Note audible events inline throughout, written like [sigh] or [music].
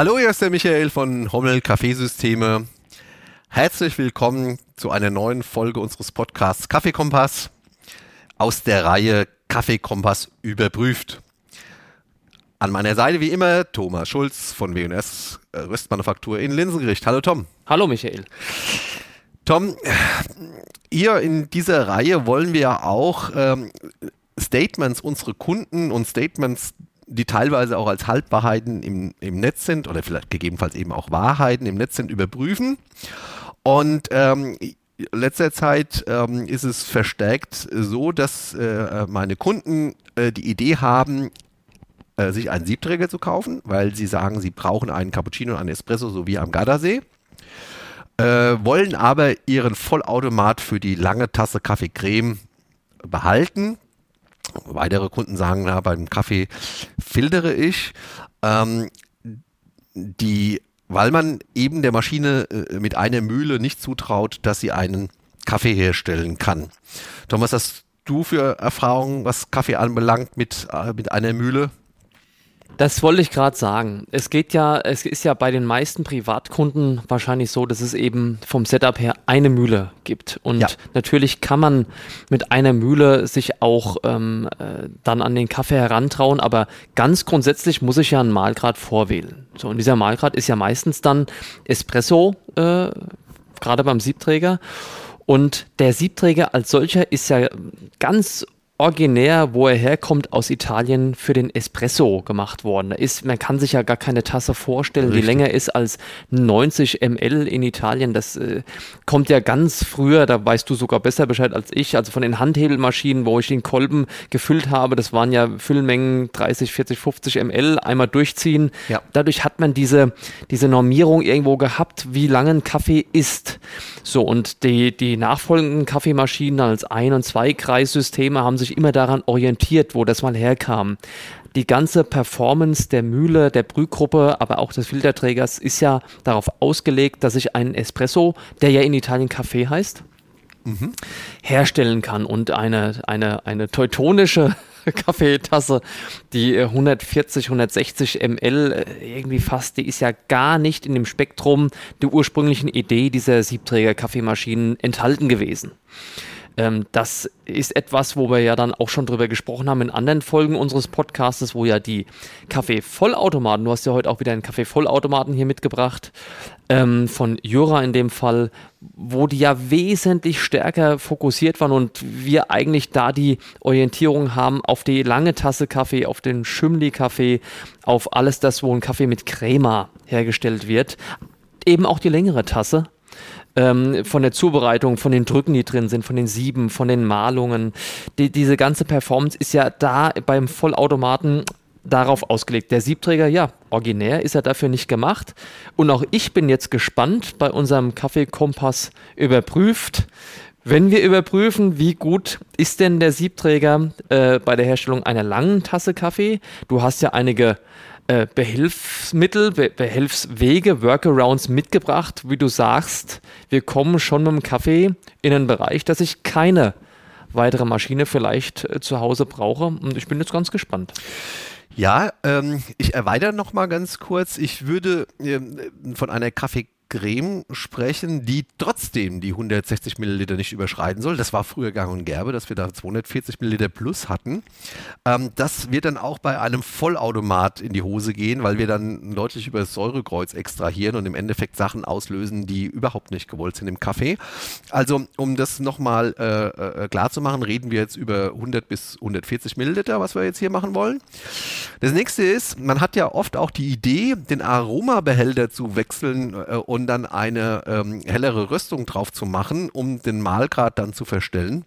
Hallo, hier ist der Michael von Hommel Kaffeesysteme. Herzlich willkommen zu einer neuen Folge unseres Podcasts Kaffeekompass aus der Reihe Kaffeekompass überprüft. An meiner Seite wie immer Thomas Schulz von W&S äh, Röstmanufaktur in Linsengericht. Hallo Tom. Hallo Michael. Tom, hier in dieser Reihe wollen wir auch ähm, Statements unserer Kunden und Statements, die teilweise auch als Halbwahrheiten im, im Netz sind oder vielleicht gegebenenfalls eben auch Wahrheiten im Netz sind, überprüfen. Und ähm, letzter Zeit ähm, ist es verstärkt so, dass äh, meine Kunden äh, die Idee haben, äh, sich einen Siebträger zu kaufen, weil sie sagen, sie brauchen einen Cappuccino und einen Espresso, so wie am Gardasee. Äh, wollen aber ihren Vollautomat für die lange Tasse Kaffee Creme behalten. Weitere Kunden sagen, na, beim Kaffee filtere ich. Ähm, die weil man eben der Maschine äh, mit einer Mühle nicht zutraut, dass sie einen Kaffee herstellen kann. Thomas, hast du für Erfahrungen, was Kaffee anbelangt, mit, äh, mit einer Mühle? Das wollte ich gerade sagen. Es geht ja, es ist ja bei den meisten Privatkunden wahrscheinlich so, dass es eben vom Setup her eine Mühle gibt. Und ja. natürlich kann man mit einer Mühle sich auch ähm, äh, dann an den Kaffee herantrauen, aber ganz grundsätzlich muss ich ja einen Mahlgrad vorwählen. So, und dieser Mahlgrad ist ja meistens dann Espresso, äh, gerade beim Siebträger. Und der Siebträger als solcher ist ja ganz originär, wo er herkommt, aus Italien für den Espresso gemacht worden. Ist, man kann sich ja gar keine Tasse vorstellen, Richtig. die länger ist als 90 ml in Italien. Das äh, kommt ja ganz früher, da weißt du sogar besser Bescheid als ich, also von den Handhebelmaschinen, wo ich den Kolben gefüllt habe, das waren ja Füllmengen 30, 40, 50 ml, einmal durchziehen. Ja. Dadurch hat man diese, diese Normierung irgendwo gehabt, wie lange ein Kaffee ist. So, und die, die nachfolgenden Kaffeemaschinen als Ein- und Zwei-Kreissysteme haben sich sich immer daran orientiert, wo das mal herkam. Die ganze Performance der Mühle, der Brühgruppe, aber auch des Filterträgers ist ja darauf ausgelegt, dass ich einen Espresso, der ja in Italien Kaffee heißt, mhm. herstellen kann und eine, eine, eine teutonische [laughs] Kaffeetasse, die 140, 160 ml irgendwie fast, die ist ja gar nicht in dem Spektrum der ursprünglichen Idee dieser Siebträger-Kaffeemaschinen enthalten gewesen. Ähm, das ist etwas, wo wir ja dann auch schon drüber gesprochen haben in anderen Folgen unseres Podcasts, wo ja die Kaffee-Vollautomaten, du hast ja heute auch wieder einen Kaffee-Vollautomaten hier mitgebracht, ähm, von Jura in dem Fall, wo die ja wesentlich stärker fokussiert waren und wir eigentlich da die Orientierung haben auf die lange Tasse Kaffee, auf den Schümli-Kaffee, auf alles das, wo ein Kaffee mit Crema hergestellt wird. Eben auch die längere Tasse, ähm, von der Zubereitung, von den Drücken, die drin sind, von den Sieben, von den Malungen. Die, diese ganze Performance ist ja da beim Vollautomaten darauf ausgelegt. Der Siebträger, ja, originär ist er dafür nicht gemacht. Und auch ich bin jetzt gespannt, bei unserem Kaffeekompass überprüft, wenn wir überprüfen, wie gut ist denn der Siebträger äh, bei der Herstellung einer langen Tasse Kaffee? Du hast ja einige äh, Behilfsmittel, Be Behelfswege, Workarounds mitgebracht, wie du sagst. Wir kommen schon mit dem Kaffee in einen Bereich, dass ich keine weitere Maschine vielleicht äh, zu Hause brauche. Und ich bin jetzt ganz gespannt. Ja, ähm, ich erweitere noch mal ganz kurz. Ich würde ähm, von einer Kaffee Creme sprechen, die trotzdem die 160 Milliliter nicht überschreiten soll. Das war früher gang und gäbe, dass wir da 240 Milliliter plus hatten. Ähm, das wird dann auch bei einem Vollautomat in die Hose gehen, weil wir dann deutlich über das Säurekreuz extrahieren und im Endeffekt Sachen auslösen, die überhaupt nicht gewollt sind im Kaffee. Also, um das nochmal äh, äh, klar zu machen, reden wir jetzt über 100 bis 140 Milliliter, was wir jetzt hier machen wollen. Das nächste ist, man hat ja oft auch die Idee, den Aromabehälter zu wechseln äh, und und dann eine ähm, hellere Röstung drauf zu machen, um den Mahlgrad dann zu verstellen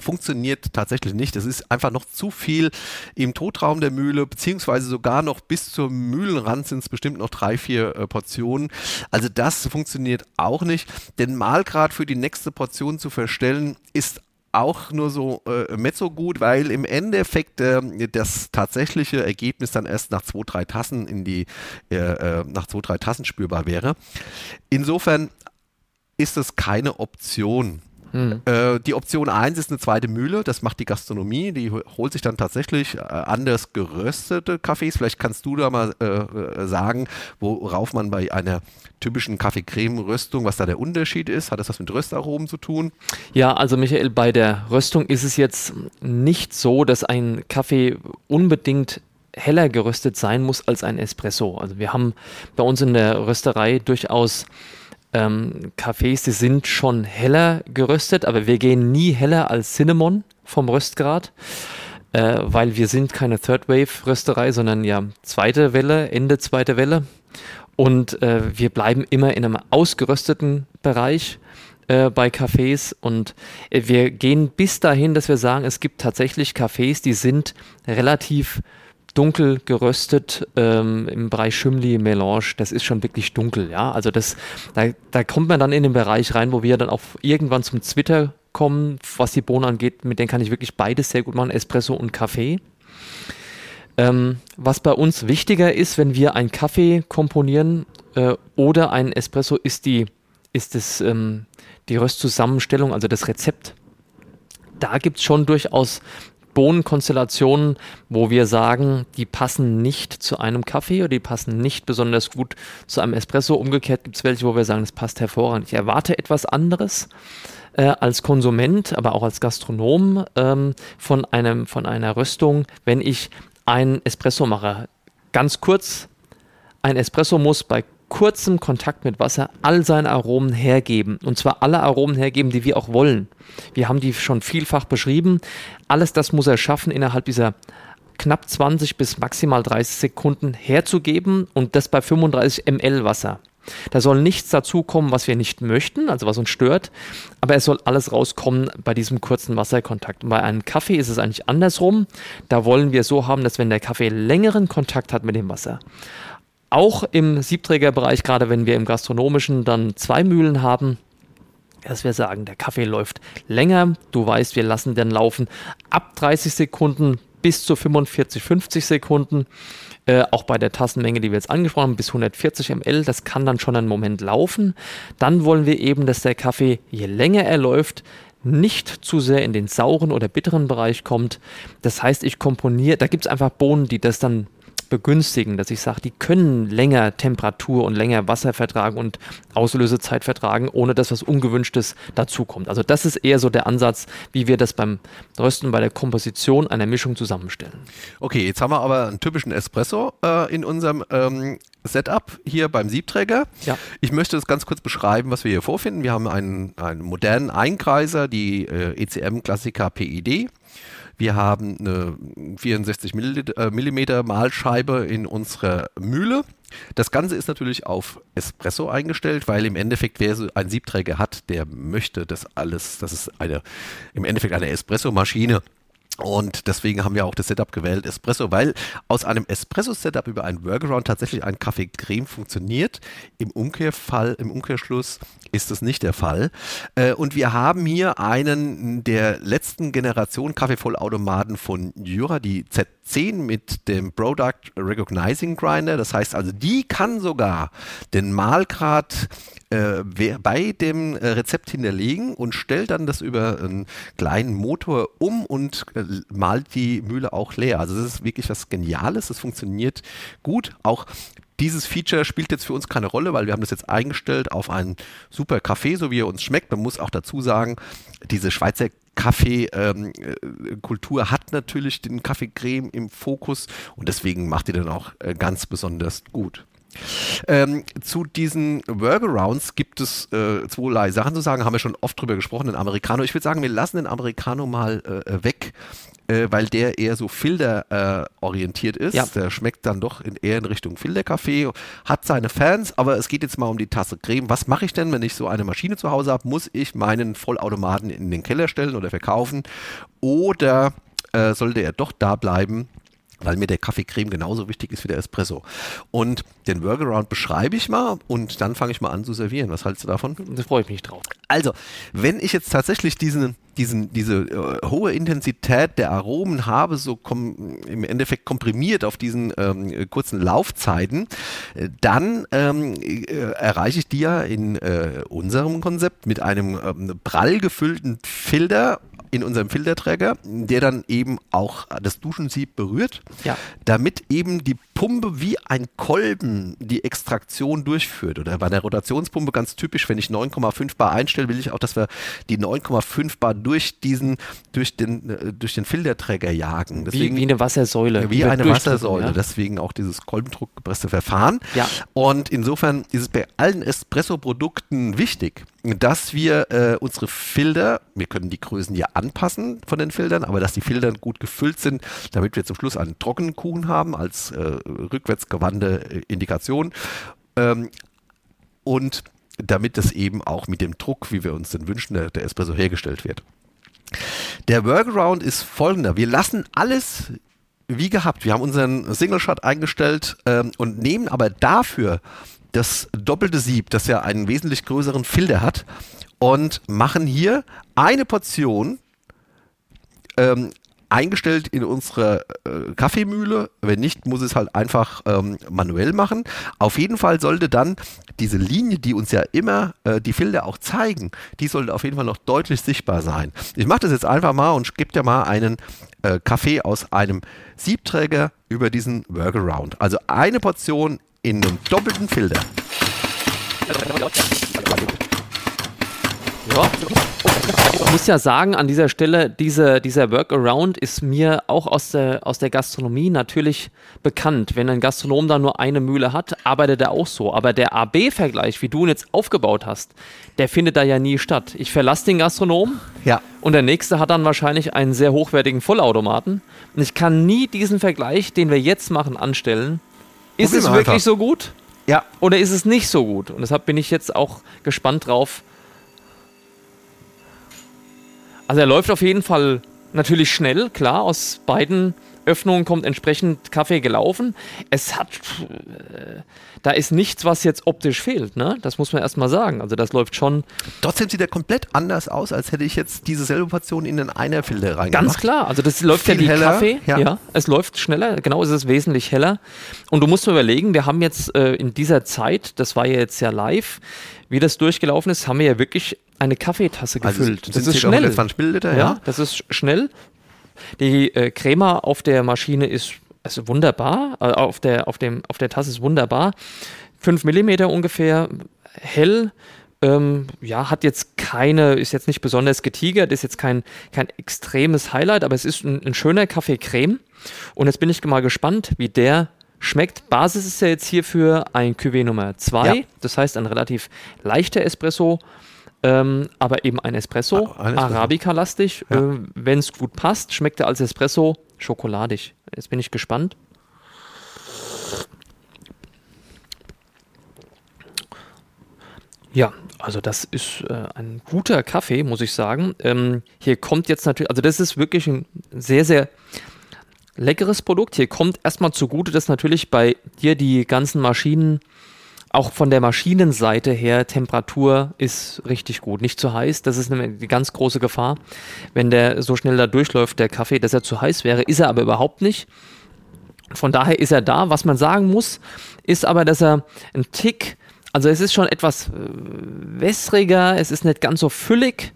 funktioniert tatsächlich nicht. Es ist einfach noch zu viel im Totraum der Mühle, beziehungsweise sogar noch bis zum Mühlenrand sind es bestimmt noch drei, vier äh, Portionen. Also das funktioniert auch nicht. Den Mahlgrad für die nächste Portion zu verstellen, ist auch nur so äh, mezzo gut, weil im Endeffekt äh, das tatsächliche Ergebnis dann erst nach zwei, drei Tassen in die, äh, äh, nach zwei, drei Tassen spürbar wäre. Insofern ist es keine Option Mhm. Äh, die Option 1 ist eine zweite Mühle, das macht die Gastronomie, die holt sich dann tatsächlich äh, anders geröstete Kaffees. Vielleicht kannst du da mal äh, äh sagen, worauf man bei einer typischen Kaffee-Creme-Röstung, was da der Unterschied ist. Hat das was mit Röstaromen zu tun? Ja, also Michael, bei der Röstung ist es jetzt nicht so, dass ein Kaffee unbedingt heller geröstet sein muss als ein Espresso. Also wir haben bei uns in der Rösterei durchaus ähm, Kaffees, die sind schon heller geröstet, aber wir gehen nie heller als Cinnamon vom Röstgrad, äh, weil wir sind keine Third Wave Rösterei, sondern ja zweite Welle, Ende zweite Welle. Und äh, wir bleiben immer in einem ausgerösteten Bereich äh, bei Cafés und äh, wir gehen bis dahin, dass wir sagen, es gibt tatsächlich Cafés, die sind relativ dunkel geröstet ähm, im Bereich Chimli Melange. Das ist schon wirklich dunkel, ja. Also das, da, da kommt man dann in den Bereich rein, wo wir dann auch irgendwann zum Twitter kommen, was die Bohnen angeht. Mit denen kann ich wirklich beides sehr gut machen, Espresso und Kaffee. Ähm, was bei uns wichtiger ist, wenn wir einen Kaffee komponieren äh, oder einen Espresso, ist die, ist das, ähm, die Röstzusammenstellung, also das Rezept. Da gibt es schon durchaus Bohnenkonstellationen, wo wir sagen, die passen nicht zu einem Kaffee oder die passen nicht besonders gut zu einem Espresso. Umgekehrt gibt es welche, wo wir sagen, das passt hervorragend. Ich erwarte etwas anderes äh, als Konsument, aber auch als Gastronom ähm, von, einem, von einer Röstung, wenn ich einen Espresso mache. Ganz kurz, ein Espresso muss bei kurzem Kontakt mit Wasser all seine Aromen hergeben. Und zwar alle Aromen hergeben, die wir auch wollen. Wir haben die schon vielfach beschrieben. Alles das muss er schaffen, innerhalb dieser knapp 20 bis maximal 30 Sekunden herzugeben und das bei 35 ml Wasser. Da soll nichts dazukommen, was wir nicht möchten, also was uns stört, aber es soll alles rauskommen bei diesem kurzen Wasserkontakt. Und bei einem Kaffee ist es eigentlich andersrum. Da wollen wir so haben, dass wenn der Kaffee längeren Kontakt hat mit dem Wasser, auch im Siebträgerbereich, gerade wenn wir im gastronomischen dann zwei Mühlen haben, dass wir sagen, der Kaffee läuft länger. Du weißt, wir lassen den laufen ab 30 Sekunden bis zu 45, 50 Sekunden. Äh, auch bei der Tassenmenge, die wir jetzt angesprochen haben, bis 140 ml. Das kann dann schon einen Moment laufen. Dann wollen wir eben, dass der Kaffee, je länger er läuft, nicht zu sehr in den sauren oder bitteren Bereich kommt. Das heißt, ich komponiere, da gibt es einfach Bohnen, die das dann begünstigen, dass ich sage, die können länger Temperatur und länger Wasser vertragen und Auslösezeit vertragen, ohne dass was Ungewünschtes dazukommt. Also das ist eher so der Ansatz, wie wir das beim Rösten bei der Komposition einer Mischung zusammenstellen. Okay, jetzt haben wir aber einen typischen Espresso äh, in unserem ähm, Setup hier beim Siebträger. Ja. Ich möchte das ganz kurz beschreiben, was wir hier vorfinden. Wir haben einen, einen modernen Einkreiser, die äh, ECM-Klassiker PID. Wir haben eine 64 äh, Millimeter Mahlscheibe in unserer Mühle. Das Ganze ist natürlich auf Espresso eingestellt, weil im Endeffekt, wer so einen Siebträger hat, der möchte das alles, das ist eine, im Endeffekt eine Espresso-Maschine. Und deswegen haben wir auch das Setup gewählt, Espresso, weil aus einem Espresso-Setup über einen Workaround tatsächlich ein Kaffee-Creme funktioniert. Im Umkehrfall, im Umkehrschluss ist das nicht der Fall. Äh, und wir haben hier einen der letzten Generation Kaffeevollautomaten von Jura, die Z10 mit dem Product Recognizing Grinder. Das heißt also, die kann sogar den Mahlgrad äh, bei dem äh, Rezept hinterlegen und stellt dann das über einen kleinen Motor um und äh, malt die Mühle auch leer. Also das ist wirklich was Geniales, das funktioniert gut. Auch dieses Feature spielt jetzt für uns keine Rolle, weil wir haben das jetzt eingestellt auf einen super Kaffee, so wie er uns schmeckt. Man muss auch dazu sagen, diese Schweizer Kaffeekultur ähm, hat natürlich den Kaffeecreme im Fokus und deswegen macht die dann auch äh, ganz besonders gut. Ähm, zu diesen Workarounds gibt es äh, zweierlei Sachen zu sagen, haben wir schon oft drüber gesprochen, den Americano. Ich würde sagen, wir lassen den Americano mal äh, weg, äh, weil der eher so Filter-orientiert ist. Ja. Der schmeckt dann doch in, eher in Richtung Filterkaffee, hat seine Fans, aber es geht jetzt mal um die Tasse Creme. Was mache ich denn, wenn ich so eine Maschine zu Hause habe? Muss ich meinen Vollautomaten in den Keller stellen oder verkaufen? Oder äh, sollte er doch da bleiben? Weil mir der Kaffeecreme genauso wichtig ist wie der Espresso. Und den Workaround beschreibe ich mal und dann fange ich mal an zu servieren. Was hältst du davon? Da freue ich mich drauf. Also, wenn ich jetzt tatsächlich diesen, diesen, diese äh, hohe Intensität der Aromen habe, so im Endeffekt komprimiert auf diesen ähm, kurzen Laufzeiten, äh, dann ähm, äh, erreiche ich die ja in äh, unserem Konzept mit einem ähm, prall gefüllten Filter in unserem Filterträger, der dann eben auch das Duschensieb berührt, ja. damit eben die Pumpe wie ein Kolben die Extraktion durchführt. Oder bei der Rotationspumpe ganz typisch, wenn ich 9,5 Bar einstelle, will ich auch, dass wir die 9,5 Bar durch diesen, durch den, äh, durch den Filterträger jagen. Deswegen, wie, wie eine Wassersäule. Wie eine Wassersäule. Ja. Deswegen auch dieses kolbendruckgepresste Verfahren. Ja. Und insofern ist es bei allen Espresso-Produkten wichtig, dass wir äh, unsere Filter, wir können die Größen ja anpassen von den Filtern, aber dass die Filter gut gefüllt sind, damit wir zum Schluss einen trockenen Kuchen haben als äh, rückwärtsgewandte äh, Indikation. Ähm, und damit das eben auch mit dem Druck, wie wir uns den wünschen, der, der Espresso hergestellt wird. Der Workaround ist folgender. Wir lassen alles wie gehabt. Wir haben unseren Single Shot eingestellt ähm, und nehmen aber dafür das doppelte Sieb, das ja einen wesentlich größeren Filter hat, und machen hier eine Portion ähm, eingestellt in unsere äh, Kaffeemühle. Wenn nicht, muss es halt einfach ähm, manuell machen. Auf jeden Fall sollte dann diese Linie, die uns ja immer äh, die Filter auch zeigen, die sollte auf jeden Fall noch deutlich sichtbar sein. Ich mache das jetzt einfach mal und gebe dir mal einen äh, Kaffee aus einem Siebträger über diesen Workaround. Also eine Portion in einem doppelten Filter. Ja. Ich muss ja sagen, an dieser Stelle, diese, dieser Workaround ist mir auch aus der, aus der Gastronomie natürlich bekannt. Wenn ein Gastronom da nur eine Mühle hat, arbeitet er auch so. Aber der AB-Vergleich, wie du ihn jetzt aufgebaut hast, der findet da ja nie statt. Ich verlasse den Gastronom ja. und der nächste hat dann wahrscheinlich einen sehr hochwertigen Vollautomaten. Und ich kann nie diesen Vergleich, den wir jetzt machen, anstellen. Ist es wirklich einfach. so gut? Ja. Oder ist es nicht so gut? Und deshalb bin ich jetzt auch gespannt drauf, also er läuft auf jeden Fall natürlich schnell, klar, aus beiden Öffnungen kommt entsprechend Kaffee gelaufen. Es hat, äh, da ist nichts, was jetzt optisch fehlt, ne? Das muss man erstmal sagen. Also das läuft schon. Trotzdem sieht er komplett anders aus, als hätte ich jetzt diese selbe Portion in den Einerfilter reingemacht. Ganz klar, also das läuft Viel ja die heller, Kaffee, ja. ja. es läuft schneller, genau, es ist wesentlich heller. Und du musst mir überlegen, wir haben jetzt äh, in dieser Zeit, das war ja jetzt ja live, wie das durchgelaufen ist, haben wir ja wirklich eine Kaffeetasse also gefüllt. Also das ist schnell. 120 Milliliter, ja. ja. Das ist schnell. Die äh, Crema auf der Maschine ist also wunderbar, äh, auf, der, auf, dem, auf der Tasse ist wunderbar. 5 mm ungefähr, hell. Ähm, ja, hat jetzt keine, ist jetzt nicht besonders getigert, ist jetzt kein, kein extremes Highlight, aber es ist ein, ein schöner Kaffee-Creme. Und jetzt bin ich mal gespannt, wie der schmeckt. Basis ist ja jetzt hierfür ein Cuvée Nummer 2, ja. das heißt ein relativ leichter Espresso ähm, aber eben ein Espresso, ah, Espresso. Arabica-lastig. Ja. Äh, Wenn es gut passt, schmeckt er als Espresso schokoladig. Jetzt bin ich gespannt. Ja, also das ist äh, ein guter Kaffee, muss ich sagen. Ähm, hier kommt jetzt natürlich, also das ist wirklich ein sehr, sehr leckeres Produkt. Hier kommt erstmal zugute, dass natürlich bei dir die ganzen Maschinen auch von der Maschinenseite her, Temperatur ist richtig gut. Nicht zu heiß, das ist eine, ganz große Gefahr. Wenn der so schnell da durchläuft, der Kaffee, dass er zu heiß wäre, ist er aber überhaupt nicht. Von daher ist er da. Was man sagen muss, ist aber, dass er ein Tick, also es ist schon etwas äh, wässriger, es ist nicht ganz so füllig.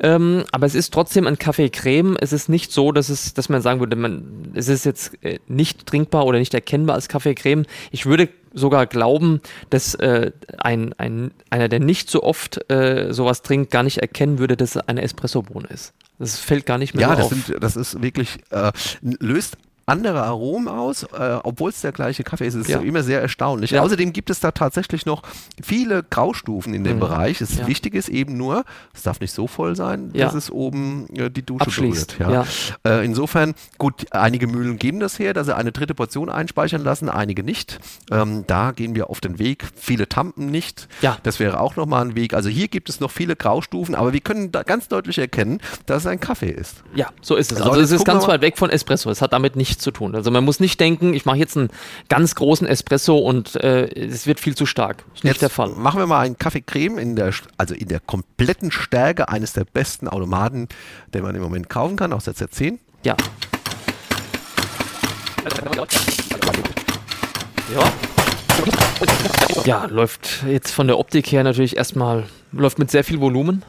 Ähm, aber es ist trotzdem ein Kaffee-Creme. Es ist nicht so, dass, es, dass man sagen würde, man, es ist jetzt äh, nicht trinkbar oder nicht erkennbar als Kaffee-Creme. Ich würde sogar glauben, dass äh, ein, ein, einer, der nicht so oft äh, sowas trinkt, gar nicht erkennen würde, dass es eine Espressobohne ist. Das fällt gar nicht mehr ja, das auf. Ja, das ist wirklich, äh, löst andere Aromen aus, äh, obwohl es der gleiche Kaffee ist. Es ist ja. immer sehr erstaunlich. Ja. Außerdem gibt es da tatsächlich noch viele Graustufen in dem mhm. Bereich. Das ja. Wichtig ist eben nur, es darf nicht so voll sein, dass es oben äh, die Dusche Abschließt. berührt. Äh, insofern, gut, einige Mühlen geben das her, dass sie eine dritte Portion einspeichern lassen, einige nicht. Ähm, da gehen wir auf den Weg. Viele Tampen nicht. Ja. Das wäre auch nochmal ein Weg. Also hier gibt es noch viele Graustufen, aber wir können da ganz deutlich erkennen, dass es ein Kaffee ist. Ja, so ist es. Also, also es ist ganz weit weg von Espresso. Es hat damit nicht nichts zu tun. Also man muss nicht denken, ich mache jetzt einen ganz großen Espresso und äh, es wird viel zu stark. Ist nicht jetzt der Fall. Machen wir mal einen Kaffeecreme in der, also in der kompletten Stärke eines der besten Automaten, den man im Moment kaufen kann, aus der Z10. Ja. Ja. Ja, läuft jetzt von der Optik her natürlich erstmal, läuft mit sehr viel Volumen.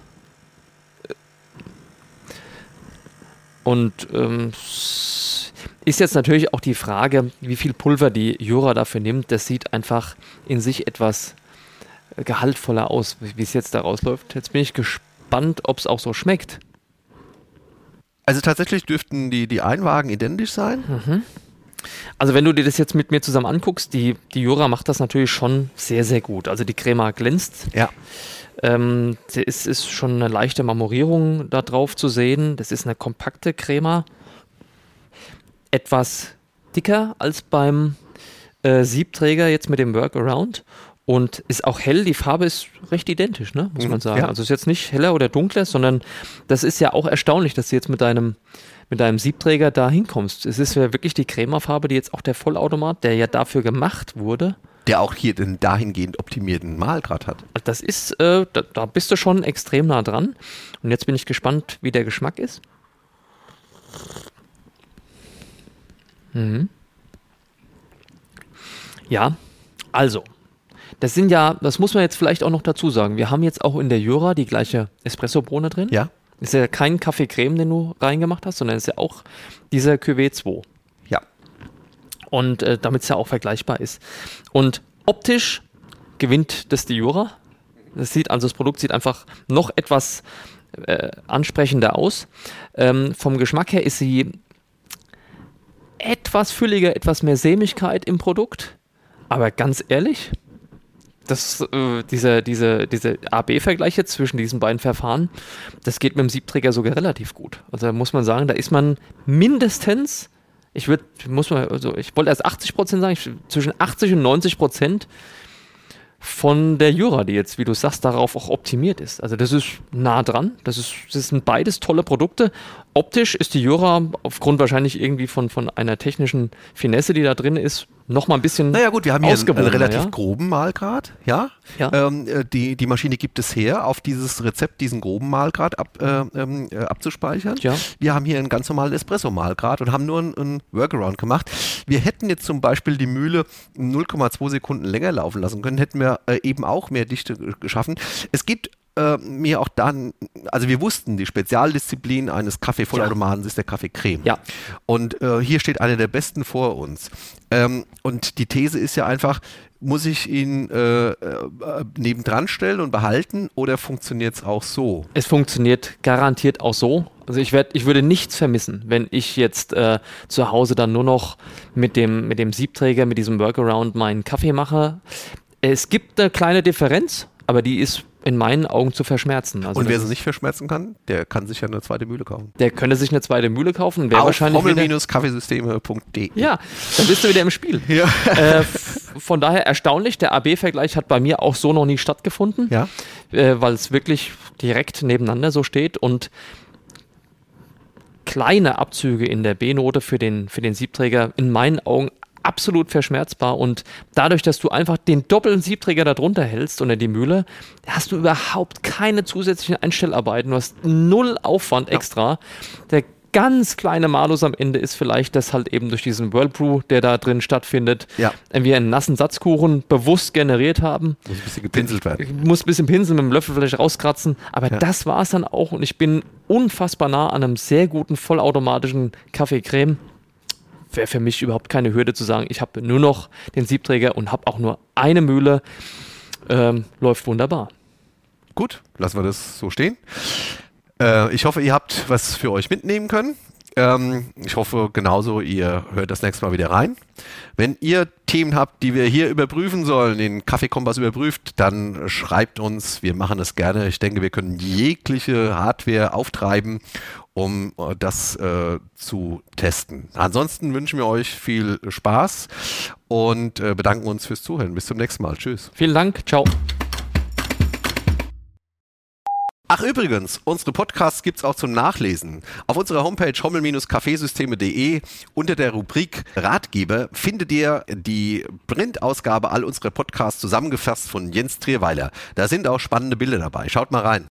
Und ähm, ist jetzt natürlich auch die Frage, wie viel Pulver die Jura dafür nimmt. Das sieht einfach in sich etwas gehaltvoller aus, wie es jetzt da rausläuft. Jetzt bin ich gespannt, ob es auch so schmeckt. Also tatsächlich dürften die, die Einwagen identisch sein. Mhm. Also wenn du dir das jetzt mit mir zusammen anguckst, die, die Jura macht das natürlich schon sehr, sehr gut. Also die Crema glänzt. Ja. Ähm, es ist schon eine leichte Marmorierung da drauf zu sehen. Das ist eine kompakte Crema. Etwas dicker als beim äh, Siebträger jetzt mit dem Workaround. Und ist auch hell, die Farbe ist recht identisch, ne? muss man mhm. sagen. Ja. Also ist jetzt nicht heller oder dunkler, sondern das ist ja auch erstaunlich, dass du jetzt mit deinem mit deinem Siebträger da hinkommst. Es ist ja wirklich die Crema-Farbe, die jetzt auch der Vollautomat, der ja dafür gemacht wurde. Der auch hier den dahingehend optimierten Malgrad hat. Das ist, äh, da, da bist du schon extrem nah dran. Und jetzt bin ich gespannt, wie der Geschmack ist. Mhm. Ja, also, das sind ja, das muss man jetzt vielleicht auch noch dazu sagen. Wir haben jetzt auch in der Jura die gleiche Espresso-Bohne drin. Ja. Ist ja kein Kaffee-Creme, den du reingemacht hast, sondern ist ja auch dieser Cuvée 2. Ja. Und äh, damit es ja auch vergleichbar ist. Und optisch gewinnt das die Jura. Das sieht, also das Produkt sieht einfach noch etwas äh, ansprechender aus. Ähm, vom Geschmack her ist sie etwas fülliger, etwas mehr Sämigkeit im Produkt. Aber ganz ehrlich, das, äh, diese, diese, diese AB-Vergleich jetzt zwischen diesen beiden Verfahren, das geht mit dem Siebträger sogar relativ gut. Also da muss man sagen, da ist man mindestens, ich würde, muss man, also ich wollte erst 80 Prozent sagen, ich, zwischen 80 und 90 Prozent von der Jura, die jetzt, wie du sagst, darauf auch optimiert ist. Also das ist nah dran. Das, ist, das sind beides tolle Produkte. Optisch ist die Jura aufgrund wahrscheinlich irgendwie von, von einer technischen Finesse, die da drin ist, noch mal ein bisschen Naja gut, wir haben hier einen, einen relativ ja? groben Malgrad, ja. ja. Ähm, äh, die, die Maschine gibt es her, auf dieses Rezept diesen groben Malgrad ab, äh, ähm, äh, abzuspeichern. Ja. Wir haben hier einen ganz normalen Espresso-Malgrad und haben nur einen, einen, Workaround gemacht. Wir hätten jetzt zum Beispiel die Mühle 0,2 Sekunden länger laufen lassen können, hätten wir äh, eben auch mehr Dichte geschaffen. Es geht äh, mir auch dann, also wir wussten, die Spezialdisziplin eines Kaffeevollautomaten ja. ist der Kaffeecreme. Ja. Und äh, hier steht einer der besten vor uns. Ähm, und die These ist ja einfach, muss ich ihn äh, äh, nebendran stellen und behalten oder funktioniert es auch so? Es funktioniert garantiert auch so. Also ich, werd, ich würde nichts vermissen, wenn ich jetzt äh, zu Hause dann nur noch mit dem, mit dem Siebträger, mit diesem Workaround meinen Kaffee mache. Es gibt eine kleine Differenz, aber die ist in meinen Augen zu verschmerzen. Also und wer sie nicht verschmerzen kann, der kann sich ja eine zweite Mühle kaufen. Der könnte sich eine zweite Mühle kaufen. Wer wahrscheinlich kaffeesysteme.de. Ja, dann bist du wieder im Spiel. Ja. Äh, von daher erstaunlich, der AB-Vergleich hat bei mir auch so noch nie stattgefunden, ja. äh, weil es wirklich direkt nebeneinander so steht und kleine Abzüge in der B-Note für den, für den Siebträger in meinen Augen absolut verschmerzbar und dadurch, dass du einfach den doppelten Siebträger darunter hältst unter die Mühle, hast du überhaupt keine zusätzlichen Einstellarbeiten. Du hast null Aufwand extra. Der ganz kleine Malus am Ende ist vielleicht, dass halt eben durch diesen Whirlpool, der da drin stattfindet, ja. wir einen nassen Satzkuchen bewusst generiert haben. Muss ein bisschen gepinselt werden. Muss ein bisschen pinseln, mit dem Löffel vielleicht rauskratzen. Aber ja. das war es dann auch und ich bin unfassbar nah an einem sehr guten vollautomatischen Kaffeecreme wäre für mich überhaupt keine Hürde zu sagen, ich habe nur noch den Siebträger und habe auch nur eine Mühle. Ähm, läuft wunderbar. Gut, lassen wir das so stehen. Äh, ich hoffe, ihr habt was für euch mitnehmen können. Ähm, ich hoffe genauso, ihr hört das nächste Mal wieder rein. Wenn ihr Themen habt, die wir hier überprüfen sollen, den Kaffeekompass überprüft, dann schreibt uns. Wir machen das gerne. Ich denke, wir können jegliche Hardware auftreiben, um äh, das äh, zu testen. Ansonsten wünschen wir euch viel Spaß und äh, bedanken uns fürs Zuhören. Bis zum nächsten Mal. Tschüss. Vielen Dank. Ciao. Ach übrigens, unsere Podcasts gibt es auch zum Nachlesen. Auf unserer Homepage hommel-kaffeesysteme.de unter der Rubrik Ratgeber findet ihr die Printausgabe all unserer Podcasts zusammengefasst von Jens Trierweiler. Da sind auch spannende Bilder dabei. Schaut mal rein.